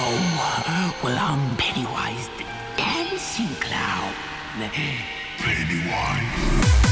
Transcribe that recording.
Oh, well, I'm Pennywise the dancing clown. Pennywise.